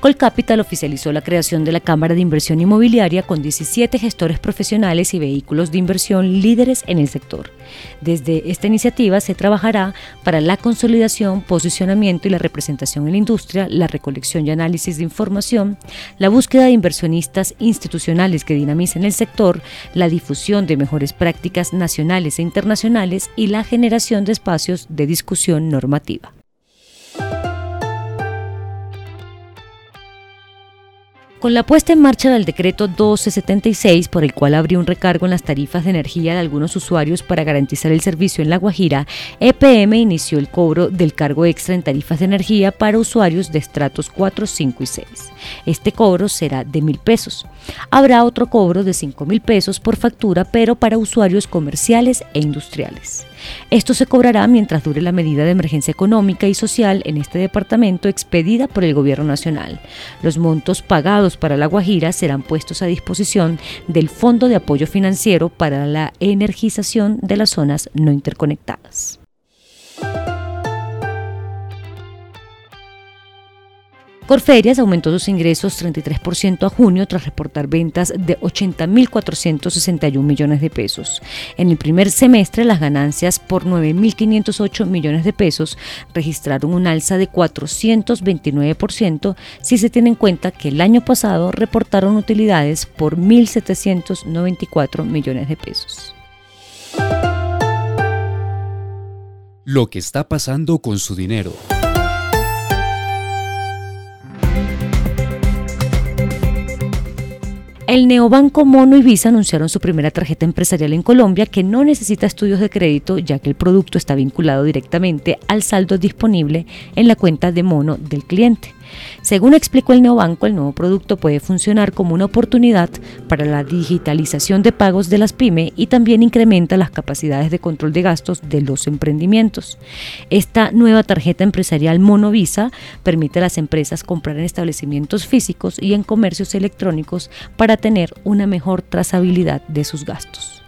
Colcapital oficializó la creación de la Cámara de Inversión Inmobiliaria con 17 gestores profesionales y vehículos de inversión líderes en el sector. Desde esta iniciativa se trabajará para la consolidación, posicionamiento y la representación en la industria, la recolección y análisis de información, la búsqueda de inversionistas institucionales que dinamicen el sector, la difusión de mejores prácticas nacionales e internacionales y la generación de espacios de discusión normativa. Con la puesta en marcha del decreto 1276, por el cual abrió un recargo en las tarifas de energía de algunos usuarios para garantizar el servicio en La Guajira, EPM inició el cobro del cargo extra en tarifas de energía para usuarios de estratos 4, 5 y 6. Este cobro será de mil pesos. Habrá otro cobro de 5 mil pesos por factura, pero para usuarios comerciales e industriales. Esto se cobrará mientras dure la medida de emergencia económica y social en este departamento expedida por el Gobierno Nacional. Los montos pagados para La Guajira serán puestos a disposición del Fondo de Apoyo Financiero para la Energización de las Zonas No Interconectadas. Corferias aumentó sus ingresos 33% a junio tras reportar ventas de 80.461 millones de pesos. En el primer semestre, las ganancias por 9.508 millones de pesos registraron un alza de 429% si se tiene en cuenta que el año pasado reportaron utilidades por 1.794 millones de pesos. Lo que está pasando con su dinero. El neobanco Mono y Visa anunciaron su primera tarjeta empresarial en Colombia que no necesita estudios de crédito ya que el producto está vinculado directamente al saldo disponible en la cuenta de Mono del cliente. Según explicó el neobanco, el nuevo producto puede funcionar como una oportunidad para la digitalización de pagos de las pymes y también incrementa las capacidades de control de gastos de los emprendimientos. Esta nueva tarjeta empresarial Monovisa permite a las empresas comprar en establecimientos físicos y en comercios electrónicos para tener una mejor trazabilidad de sus gastos.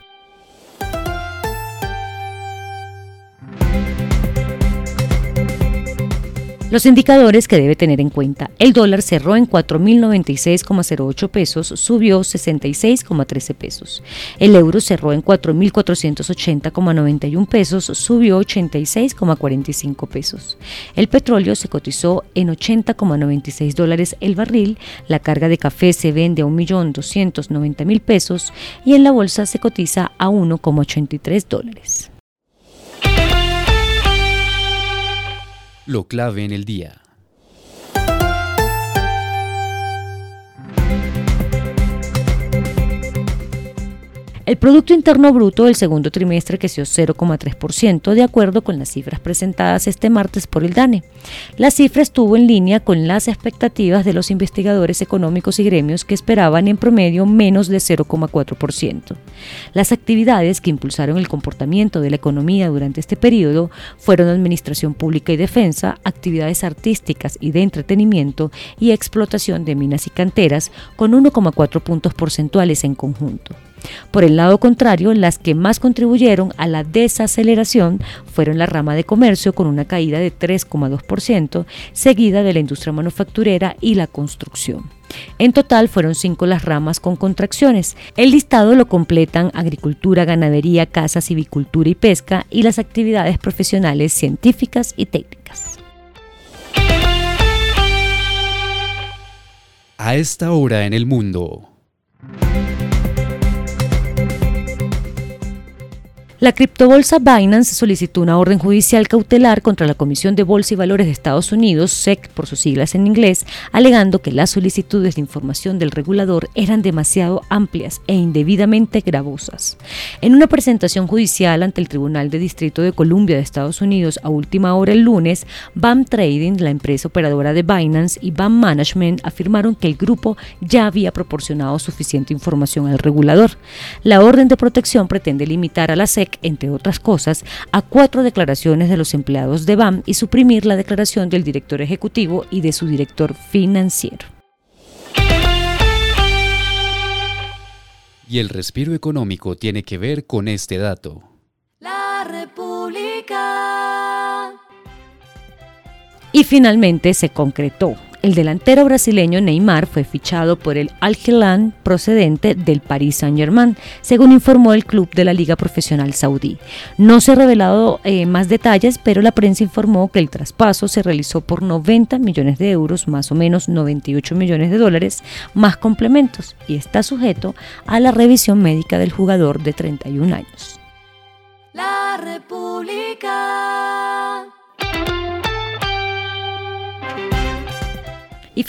Los indicadores que debe tener en cuenta. El dólar cerró en 4.096,08 pesos, subió 66,13 pesos. El euro cerró en 4.480,91 pesos, subió 86,45 pesos. El petróleo se cotizó en 80,96 dólares el barril. La carga de café se vende a 1.290.000 pesos y en la bolsa se cotiza a 1,83 dólares. Lo clave en el día. El Producto Interno Bruto del segundo trimestre creció 0,3% de acuerdo con las cifras presentadas este martes por el DANE. La cifra estuvo en línea con las expectativas de los investigadores económicos y gremios que esperaban en promedio menos de 0,4%. Las actividades que impulsaron el comportamiento de la economía durante este periodo fueron administración pública y defensa, actividades artísticas y de entretenimiento y explotación de minas y canteras con 1,4 puntos porcentuales en conjunto. Por el lado contrario, las que más contribuyeron a la desaceleración fueron la rama de comercio con una caída de 3,2%, seguida de la industria manufacturera y la construcción. En total fueron cinco las ramas con contracciones. El listado lo completan agricultura, ganadería, casa, civicultura y pesca y las actividades profesionales científicas y técnicas. A esta hora en el mundo. La criptobolsa Binance solicitó una orden judicial cautelar contra la Comisión de Bolsa y Valores de Estados Unidos, SEC por sus siglas en inglés, alegando que las solicitudes de información del regulador eran demasiado amplias e indebidamente gravosas. En una presentación judicial ante el Tribunal de Distrito de Columbia de Estados Unidos a última hora el lunes, BAM Trading, la empresa operadora de Binance, y BAM Management afirmaron que el grupo ya había proporcionado suficiente información al regulador. La orden de protección pretende limitar a la SEC entre otras cosas, a cuatro declaraciones de los empleados de BAM y suprimir la declaración del director ejecutivo y de su director financiero. Y el respiro económico tiene que ver con este dato. La República. Y finalmente se concretó. El delantero brasileño Neymar fue fichado por el Al Hilal procedente del Paris Saint-Germain, según informó el club de la Liga Profesional Saudí. No se ha revelado eh, más detalles, pero la prensa informó que el traspaso se realizó por 90 millones de euros, más o menos 98 millones de dólares, más complementos, y está sujeto a la revisión médica del jugador de 31 años. La República.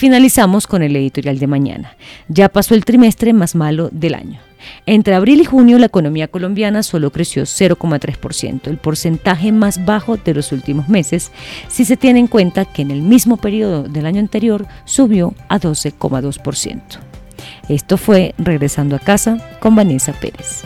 Finalizamos con el editorial de mañana. Ya pasó el trimestre más malo del año. Entre abril y junio la economía colombiana solo creció 0,3%, el porcentaje más bajo de los últimos meses, si se tiene en cuenta que en el mismo periodo del año anterior subió a 12,2%. Esto fue Regresando a casa con Vanessa Pérez.